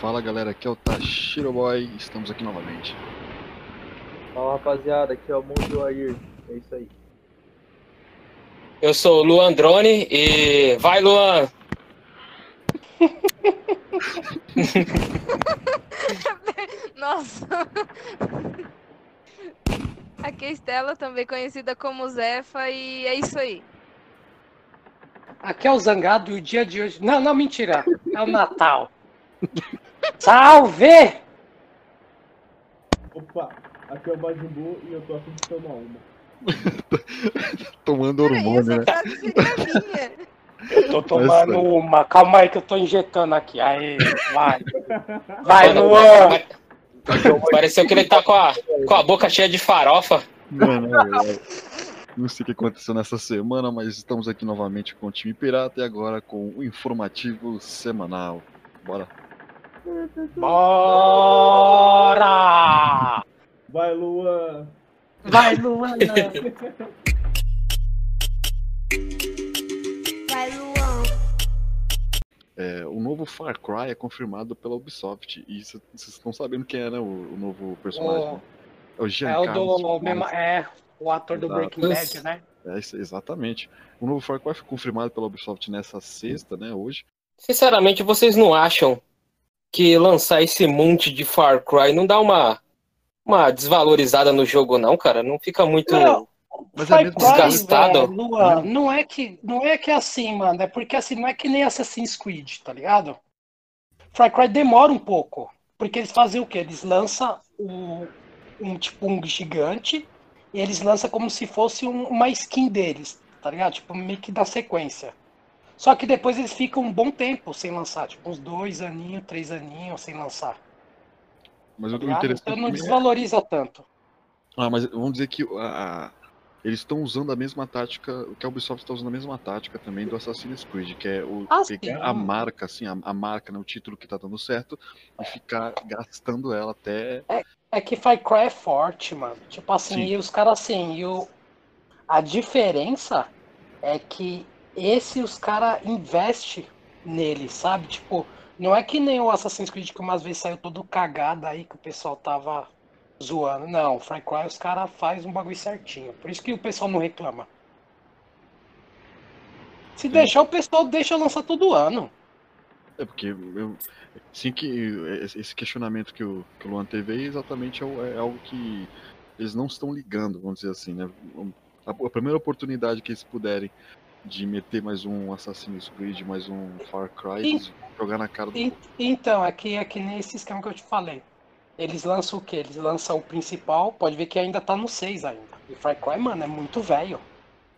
Fala galera, aqui é o Tashiro Boy, estamos aqui novamente. Fala rapaziada, aqui é o Mundo Air. É isso aí. Eu sou o Luan Drone e. Vai, Luan! Nossa. Aqui é a Estela, também conhecida como Zefa, e é isso aí. Aqui é o Zangado e o dia de hoje. Não, não, mentira. É o Natal. Salve! Opa, aqui é o Majumbu e eu tô afim de tomar uma. Tomando hormônio, né? Eu tô tomando uma. Calma aí que eu tô injetando aqui. Aí, vai. Vai, Luan. Pareceu que ele tá com a, com a boca cheia de farofa. Mano, não sei o que aconteceu nessa semana, mas estamos aqui novamente com o time Pirata e agora com o informativo semanal. Bora. Bora! Vai, Luan! Vai, Luan. Vai, Luan. É, o novo Far Cry é confirmado pela Ubisoft. E cê- vocês estão sabendo quem é, né? O, o novo personagem. O-? É o É o Giancarlo. do. mesmo- É, o ator do Exato. Breaking Bad, né? É, exatamente. O novo Far Cry foi confirmado pela Ubisoft nessa sexta, né? Hoje. Sinceramente, vocês não acham que lançar esse monte de Far Cry não dá uma, uma desvalorizada no jogo, não, cara? Não fica muito. Não. Mas é Far mesmo Cry, desgastado? velho, Luan, não é que não é que é assim, mano. É porque assim, não é que nem Assassin's Creed, tá ligado? Far Cry demora um pouco. Porque eles fazem o quê? Eles lançam um, um tipo um gigante e eles lançam como se fosse um- uma skin deles, tá ligado? Tipo, meio que da sequência. Só que depois eles ficam um bom tempo sem lançar, tipo uns dois aninhos, três aninhos sem lançar. Mas o Tá ligado? interessante Então não é- desvaloriza tanto. Ah, mas vamos dizer que a- a- eles estão usando a mesma tática, que a Ubisoft está usando a mesma tática também do Assassin's Creed, que é o Ah, pegar sim. a marca, assim, a, a marca, né, o título que tá dando certo, e ficar gastando ela até. É que Far Cry é forte, mano. Tipo assim, Sim. e os caras assim, e o... a diferença é que esse os caras investem nele, sabe? Tipo, não é que nem o Assassin's Creed que umas vezes saiu todo cagado aí que o pessoal tava zoando. Não, o Far Cry os caras fazem um bagulho certinho. Por isso que o pessoal não reclama. Se deixar, o pessoal deixa lançar todo ano. É porque eu. Sim, que esse questionamento que o, que o Luan teve aí exatamente é, é algo que eles não estão ligando, vamos dizer assim, né? A, a primeira oportunidade que eles puderem de meter mais um Assassin's Creed, mais um Far Cry, vão jogar na cara do E- Então, aqui é que nem esse esquema que eu te falei. Eles lançam o quê? Eles lançam o principal, pode ver que ainda tá no 6 ainda. E Far Cry, mano, é muito velho.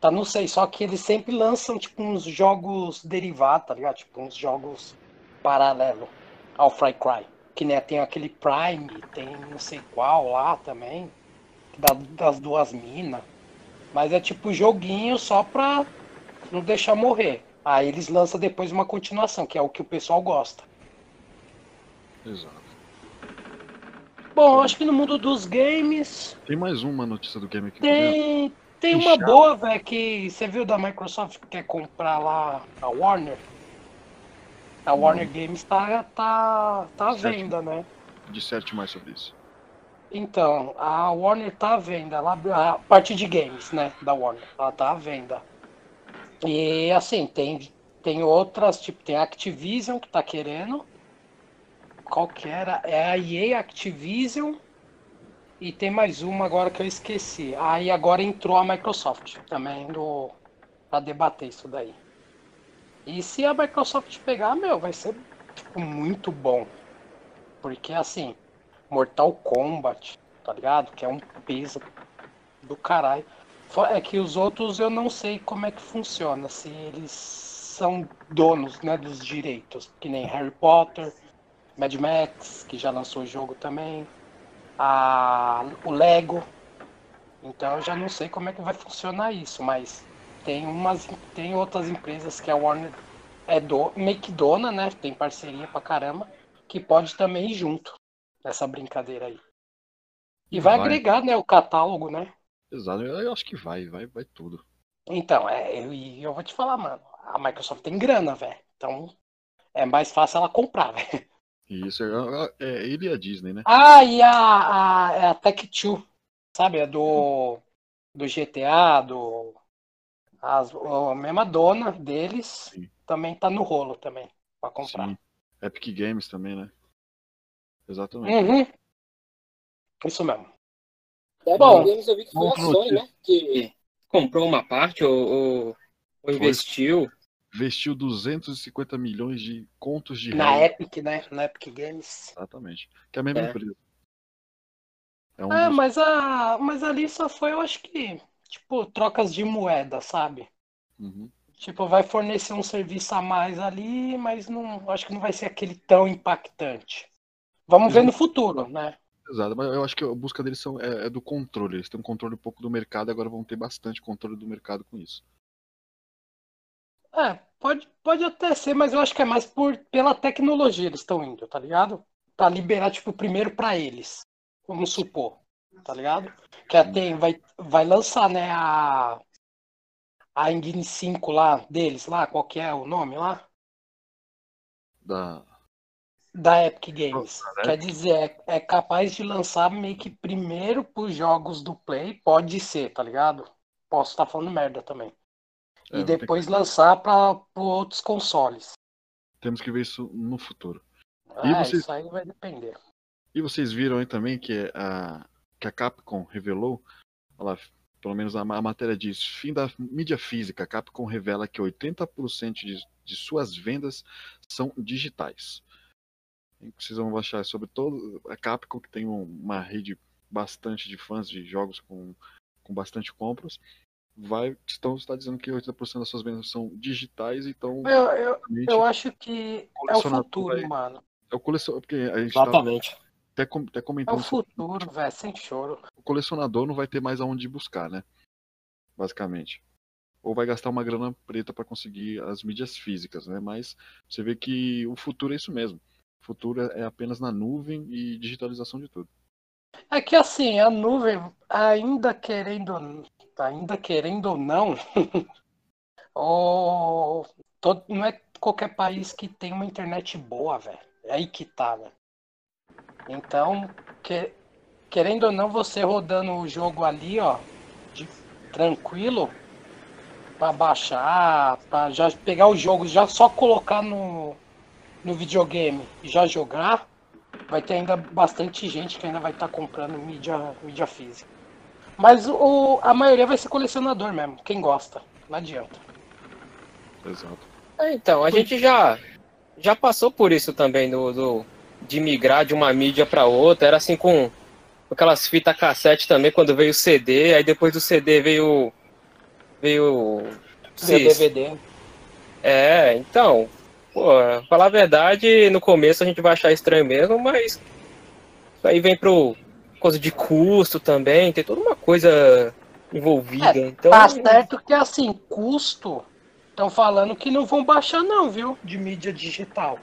Tá no 6, só que eles sempre lançam, tipo, uns jogos derivados, tá ligado? Tipo, uns jogos paralelos ao Far Cry. Que nem tem aquele Prime, tem não sei qual lá também. da- das duas minas. Mas é tipo joguinho só pra não deixar morrer. Aí eles lançam depois uma continuação, que é o que o pessoal gosta. Exato. Bom, acho que no mundo dos games Tem mais uma notícia do game aqui. tá tem, tem Que uma chato. boa, velho, que você viu da Microsoft que quer comprar lá a Warner? A Warner Games tá, tá, tá à venda, né? Disserte mais sobre isso. Então, a Warner tá à venda, ela, a parte de games, né, da Warner, ela tá à venda. E assim, tem, tem outras, tipo, tem a Activision que tá querendo. Qual que era? É a EA Activision. E tem mais uma agora que eu esqueci. Aí agora entrou a Microsoft também no, pra debater isso daí. E se a Microsoft pegar, meu, vai ser tipo, muito bom. Porque assim, Mortal Kombat, tá ligado? Que é um peso do caralho. É que os outros eu não sei como é que funciona, se eles são donos, né, dos direitos, que nem Harry Potter, Mad Max, que já lançou o jogo também, a, o Lego. Então eu já não sei como é que vai funcionar isso, mas tem umas tem outras empresas que a Warner é do, meio que dona, né? Tem parceria pra caramba, que pode também ir junto nessa brincadeira aí. E vai, Vai. agregar, né, o catálogo, né? Exato, eu acho que vai, vai, vai tudo. Então, é, eu, eu vou te falar, mano, a Microsoft tem grana, velho. Então, é mais fácil ela comprar, velho. Isso é, é ele e a Disney, né? Ah, e a, a, é a Tech2, sabe? É do, do GTA, do. As, a mesma dona deles Sim. também tá no rolo também, pra comprar. Sim. Epic Games também, né? Exatamente. Uhum. Isso mesmo. Da Bom, Epic Games eu vi que foi a Sony, né? Que comprou uma parte ou, ou- ou investiu. Investiu 250 milhões de contos de Na réis. Epic, né? Na Epic Games. Exatamente. Que é a mesma É. empresa. É um É, dos- mas, a, mas ali só foi, eu acho que, tipo, trocas de moeda, sabe? Uhum. Tipo, vai fornecer um serviço a mais ali, mas não, acho que não vai ser aquele tão impactante. Vamos ver no futuro, né? Exato, mas eu acho que a busca deles são, é, é do controle. Eles têm um controle um pouco do mercado, agora vão ter bastante controle do mercado com isso. É, pode, pode até ser, mas eu acho que é mais por, pela tecnologia eles estão indo, tá ligado? Pra liberar, tipo, primeiro pra eles. Vamos supor, tá ligado? Que até vai, vai lançar, né, a, a Engine 5 lá deles, lá, qual que é o nome lá? Da, Da Epic Games. da Quer dizer, é, é capaz de lançar meio que primeiro pros jogos do Play, pode ser, tá ligado? Posso estar falando merda também. É, e depois lançar para outros consoles. temos que ver isso no futuro. E É, vocês- isso aí vai depender. E vocês viram aí também que a, que a Capcom revelou, lá, pelo menos a, a matéria diz, fim da mídia física, a Capcom revela que 80% de, de suas vendas são digitais. E Vocês vão achar sobre todo a Capcom, que tem um- uma rede bastante de fãs de jogos com, com bastante compras, vai estão está dizendo que 80% das suas vendas são digitais, então Eu, eu, eu acho que é o futuro, vai- mano. é o colecionador, porque a gente tava Exatamente. até, com- até É comentando o sobre- futuro, velho, sem choro. o colecionador não vai ter mais aonde buscar, né? Basicamente. Ou vai gastar uma grana preta para conseguir as mídias físicas, né? Mas você vê que o futuro é isso mesmo. Futuro é apenas na nuvem e digitalização de tudo. É que assim, a nuvem, ainda querendo, ainda querendo ou não, o, todo, não é qualquer país que tem uma internet boa, velho. É aí que tá, velho. Então, que- querendo ou não, você rodando o jogo ali, ó, de- tranquilo, pra baixar, pra já pegar o jogo, já só colocar no, no videogame e já jogar, vai ter ainda bastante gente que ainda vai estar comprando mídia, mídia física. Mas o, a maioria vai ser colecionador mesmo, quem gosta. Não adianta. Exato. É, então, a gente já, já passou por isso também, do, do- de migrar de uma mídia para outra. Era assim com aquelas fitas cassete também, quando veio o CD, aí depois do CD veio. Veio. Cis. DVD. É, então, pô, falar a verdade, no começo a gente vai achar estranho mesmo, mas aí vem pro coisa de custo também, tem toda uma coisa envolvida. então, Tá certo que assim, custo. Estão falando que não vão baixar, não, viu? De mídia digital.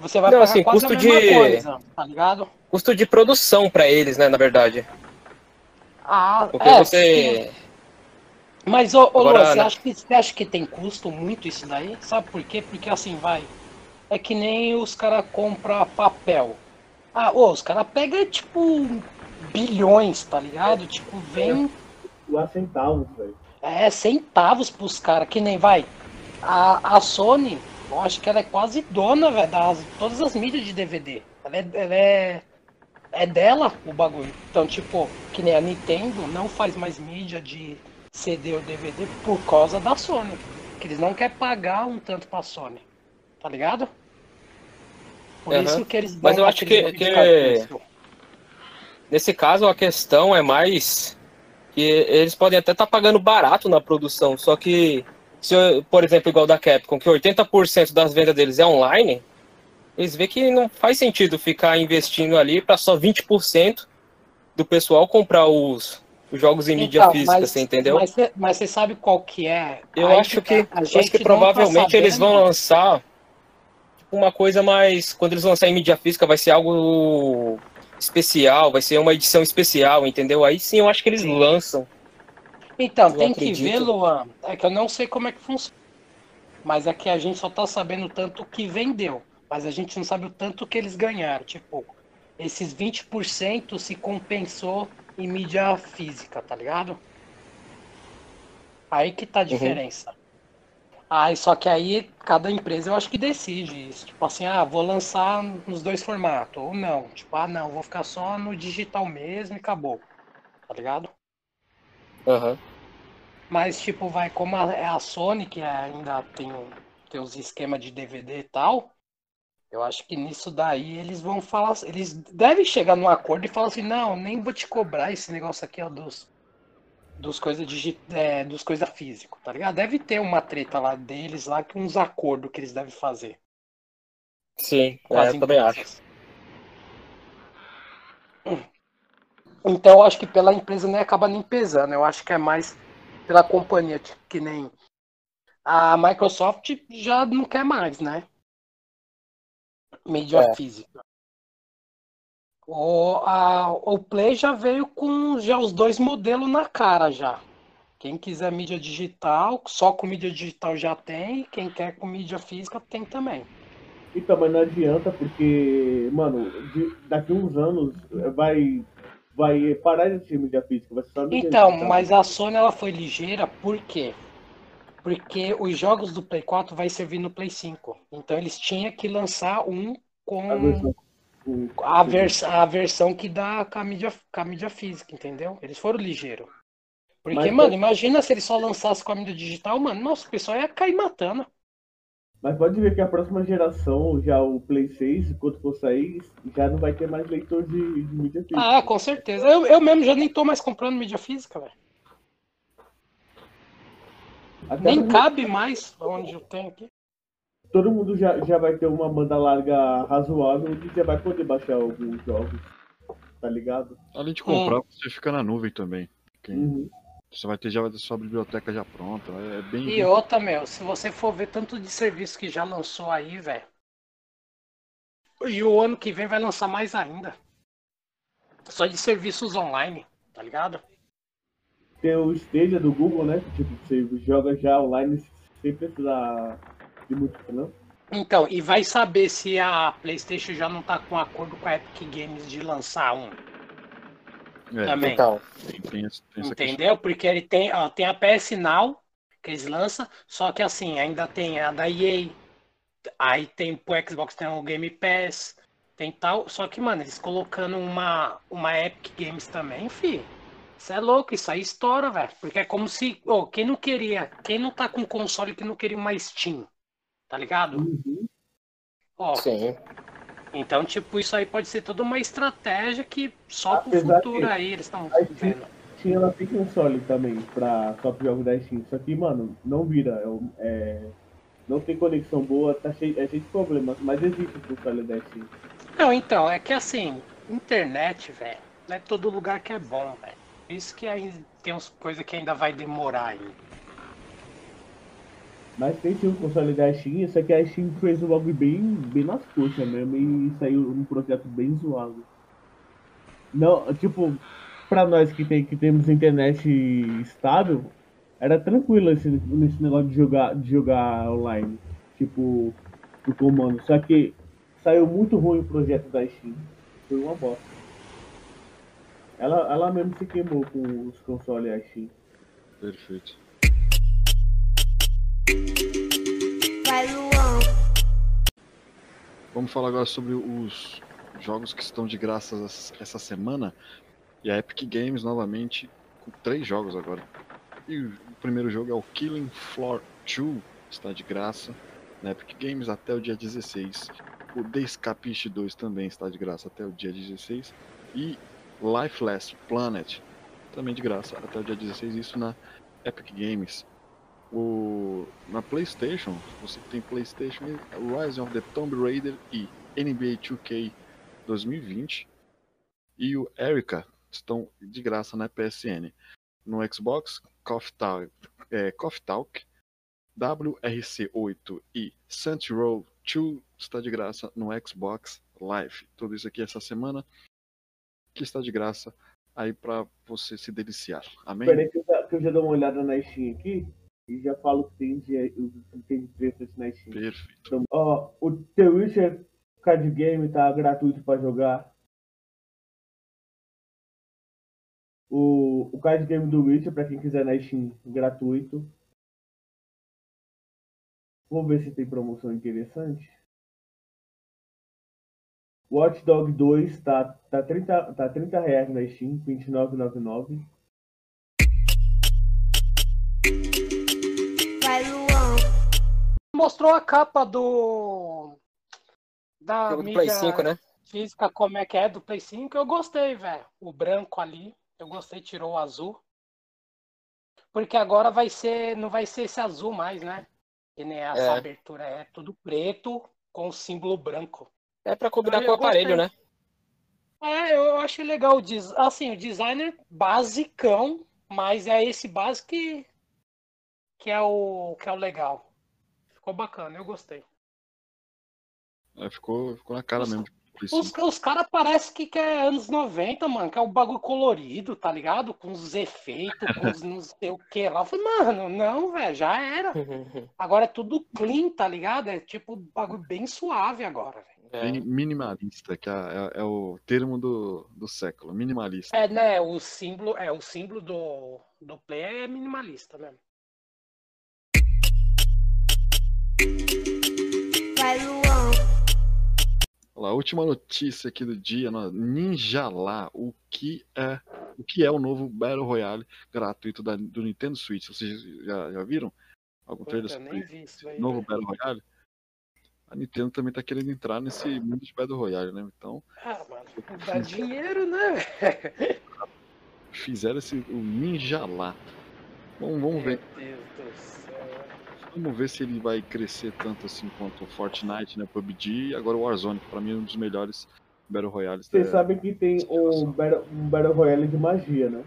Você vai Não, pagar assim, quase custo de- coisa, tá ligado? custo de produção pra eles, né, na verdade. Ah, Porque é, você. sim. Mas, ô, ô Agora, Lu, você, né? acha que, você acha que tem custo muito isso daí? Sabe por quê? Porque assim, vai. É que nem os caras compram papel. Ah, ô, os caras pegam, tipo, bilhões, tá ligado? Tipo, vem. Lá centavos, velho. É, centavos pros caras, que nem vai. A, a Sony, eu acho que ela é quase dona, velho, das todas as mídias de DVD. Ela é, ela é. É dela o bagulho. Então, tipo, que nem a Nintendo não faz mais mídia de CD ou DVD por causa da Sony. Que eles não querem pagar um tanto pra Sony. Tá ligado? Por Aham. isso que eles Mas eu acho que- que-. Nesse caso, a questão é mais que eles podem até estar pagando barato na produção, só que, se, por exemplo, igual da Capcom, que 80% das vendas deles é online, eles vê que não faz sentido ficar investindo ali para só 20% do pessoal comprar os, os jogos em mídia Então, física, mas- você entendeu? Mas você mas você sabe qual que é? Eu Aí acho que, tá, a eu acho que gente tá provavelmente eles vão lançar tipo, uma coisa mais. Quando eles lançarem em mídia física, vai ser algo especial, vai ser uma edição especial, entendeu? Aí sim eu acho que eles Sim. lançam. Então, Eu tem que acredito. ver, Luan. É que eu não sei como é que funciona. Mas é que a gente só tá sabendo tanto o que vendeu. mas a gente não sabe o tanto que eles ganharam. Tipo, esses 20% se compensou em mídia física, tá ligado? Aí que tá a diferença. Aí, só que aí cada empresa eu acho que decide isso. Tipo assim, ah, vou lançar nos dois formatos. Ou não. Tipo, ah, não, vou ficar só no digital mesmo e acabou. Tá ligado? Aham. Mas, tipo, vai, como a- é a Sony, que ainda tem, tem os esquemas de DVD e tal, eu acho que nisso daí eles vão falar. Eles devem chegar num acordo e falar assim, não, nem vou te cobrar esse negócio aqui, ó, dos. Dos coisas é, dos coisa físico, tá ligado? Deve ter uma treta lá deles, lá que uns acordos que eles devem fazer Sim, é, eu também acho. empresas. Então eu acho que pela empresa nem acaba nem pesando. Eu acho que é mais pela companhia, tipo, que nem a Microsoft já não quer mais, né? Mídia É. física. O, a, o Play já veio com já os dois modelos na cara já. Quem quiser mídia digital, só com mídia digital já tem, quem quer com mídia física tem também. Então, mas não adianta porque, mano, de- daqui uns anos eh, vai, vai parar de ter mídia física, vai ser só mídia Então, digital. mas a Sony ela foi ligeira, por quê? Porque os jogos do Play 4 vai servir no Play 5. Então eles tinham que lançar um com A versão a, vers a versão que dá com a, mídia, com a mídia física, entendeu? Eles foram ligeiros. Porque, Mas- mano, imagina se eles só lançassem com a mídia digital, mano, nossa, o pessoal ia cair matando. Mas pode ver que a próxima geração, já o Play 6, quando for sair, já não vai ter mais leitor de, de mídia física. Ah, com certeza. Eu, eu mesmo já nem tô mais comprando mídia física, velho. Até Nem cabe mais onde eu tenho aqui. todo mundo já, já vai ter uma banda larga razoável e já vai poder baixar alguns jogos, tá ligado? Além de comprar, você fica na nuvem também. Quem- Uhum. Você vai ter já vai ter sua biblioteca já pronta. É bem. E outra, meu, se você for ver tanto de serviço que já lançou aí, velho. E o ano que vem vai lançar mais ainda. Só de serviços online, tá ligado? Tem o Stadia do Google, né? que, Tipo, você joga já online sem precisar de muito, não? Então, e vai saber se a PlayStation já não tá com acordo com a Epic Games de lançar um. É, também. Então, tem, tem essa, tem essa Entendeu? Porque ele tem, ó, tem a PS Now que eles lançam, só que assim, ainda tem a da EA, aí tem pro Xbox tem o Game Pass, tem tal, só que, mano, eles colocando uma, uma Epic Games também, fi. Isso é louco, isso aí estoura, velho. Porque é como se, ô, quem não queria, quem não tá com console que não queria uma Steam, tá ligado? Uhum. Ó, sim. então, tipo, isso aí pode ser toda uma estratégia que só pro Apesar futuro que aí eles estão vendo. Steam ela tem console também pra só pro jogo da Steam. Só que, mano, não vira. É, é- não tem conexão boa, tá cheio, é cheio de problemas, mas existe o console da Steam. Não, então, é que assim, internet, velho, não é todo lugar que é bom, velho. Isso que ainda tem umas coisas que ainda vai demorar ainda. Mas tem sim o console da Steam, só que a Steam fez o bagulho bem, bem nas coxas mesmo e saiu um projeto bem zoado. Não, tipo, pra nós que, tem, que temos internet estável, era tranquilo esse, esse negócio de jogar, de jogar online, tipo, do comando. Só que saiu muito ruim o projeto da Steam. Foi uma bosta. Ela, ela mesmo se queimou com os consoles Steam. Perfeito. Vai, Luan. Vamos falar agora sobre os jogos que estão de graça essa- essa semana. E a Epic Games novamente com três jogos agora. E o primeiro jogo é o Killing Floor 2, está de graça na Epic Games até o dia 16. O The Escapist 2 também está de graça até o dia 16. E Lifeless Planet também de graça até o dia 16. Isso na Epic Games. O, na PlayStation, você tem PlayStation Rise of the Tomb Raider e NBA 2K 2020 e o Erika estão de graça na PSN. No Xbox, Coffee Talk, é, Coffee Talk WRC8 e Saints Row 2 está de graça no Xbox Live. Tudo isso aqui essa semana que está de graça aí para você se deliciar. Amém? Peraí que eu, já- que eu já dou uma olhada na Steam aqui. e já falo que tem de, que tem de preço na Steam. Perfeito. Então, ó, o The Witcher Card Game tá gratuito para jogar. O, o card game do Witcher, para quem quiser na Steam, gratuito. Vamos ver se tem promoção interessante. Watch Dog 2 tá, tá, 30, tá 30 reais na Steam, 29,99. Vai, Luan. Mostrou a capa do. Da Jogo do mídia Play 5, né? física, como é que é, do Play 5. Eu gostei, velho. O branco ali. Eu gostei, tirou o azul. Porque agora vai ser. Não vai ser esse azul mais, né? Que nem essa É. abertura é tudo preto com o símbolo branco. É pra combinar Eu com o aparelho, gostei. né? É, eu achei legal. Assim, o designer basicão, mas é esse básico que, que, é o, que é o legal. Ficou bacana, eu gostei. É, ficou, ficou na cara Os- mesmo. Play Os, 5. os caras parecem que, que é anos 90, mano, que é o bagulho colorido, tá ligado? Com os efeitos, com os não sei o que lá. Eu falei, mano, não, velho, já era. Agora é tudo clean, tá ligado? É tipo bagulho bem suave agora, velho. É. Bem minimalista, que é, é- é o termo do, do século. Minimalista. É, né? O símbolo, é, o símbolo do, do play é minimalista mesmo. Vai, Luan. Olha lá, a última notícia aqui do dia, né? Ninja lá, o que é o que é o novo Battle Royale gratuito da- do Nintendo Switch? Vocês já, já viram? Algum trailer sobre nem vi isso aí. novo velho. Battle Royale? A Nintendo também tá querendo entrar nesse mundo de Battle Royale, né? Então, Ah, mano, dá dinheiro, né, fizeram esse o Ninja lá. Vamos, vamos ver, Meu Deus do céu. vamos ver se ele vai crescer tanto assim quanto o Fortnite, né, PUBG e agora o Warzone, que pra mim é um dos melhores Battle Royales. Vocês da- sabem que tem um Battle, um Battle Royale de magia, né?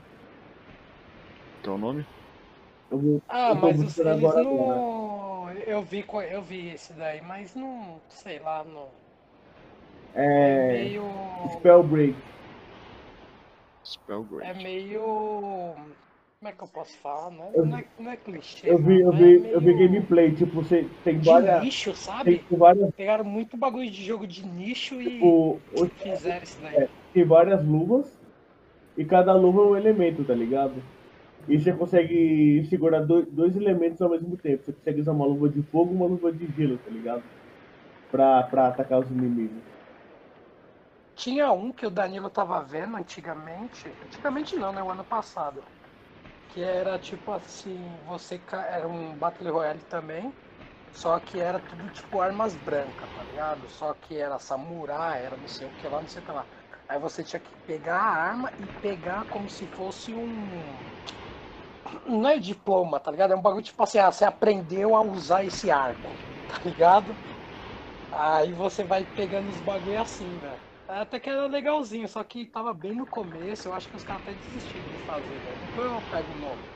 que é o nome? Eu vou- Ah, mas os, eles agora, não. Eu vi, eu vi esse daí, mas não. Sei lá, não. É É. meio. Spellbreak. Spellbreak. É meio. Como é que eu posso falar? Não é, Eu- não é, não é clichê. Eu vi, eu mano, vi, é eu vi meio gameplay, tipo, você tem De várias. nicho, sabe? Tem várias. Pegaram muito bagulho de jogo de nicho e Tipo, fizeram isso daí. tem várias luvas e cada luva é um elemento, tá ligado? E você consegue segurar dois, dois elementos ao mesmo tempo. Você consegue usar uma luva de fogo e uma luva de gelo, tá ligado? Pra, pra atacar os inimigos. Tinha um que o Danilo tava vendo antigamente. Antigamente não, né? O ano passado. Que era tipo assim, você era um Battle Royale também. Só que era tudo tipo armas brancas, tá ligado? Só que era samurai, era não sei o que lá, não sei o que lá. Aí você tinha que pegar a arma e pegar como se fosse um. Não é diploma, tá ligado? É um bagulho tipo assim, ah, você aprendeu a usar esse arco, tá ligado? Aí você vai pegando os bagulho assim, velho. Até que era legalzinho, só que tava bem no começo, eu acho que os caras até desistiram de fazer, velho. Depois eu pego o nome.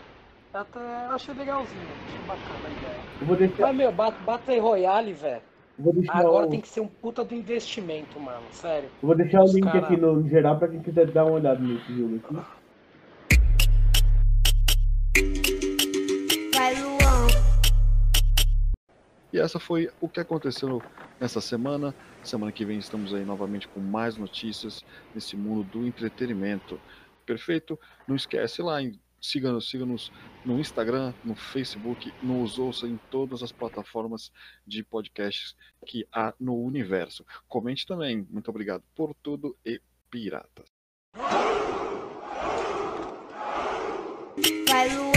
Até eu achei legalzinho, achei bacana a ideia. Eu vou deixar, Mas, meu, Bat- Battle Royale, velho, agora o, tem que ser um puta do investimento, mano, sério. eu vou deixar o os link cara- aqui no geral pra quem quiser dar uma olhada nesse jogo aqui. E essa foi o que aconteceu nessa semana. Semana que vem estamos aí novamente com mais notícias nesse mundo do entretenimento. Perfeito? Não esquece lá, siga-nos siga -nos no Instagram, no Facebook, nos ouça em todas as plataformas de podcasts que há no universo. Comente também. Muito obrigado por tudo e piratas. Vai,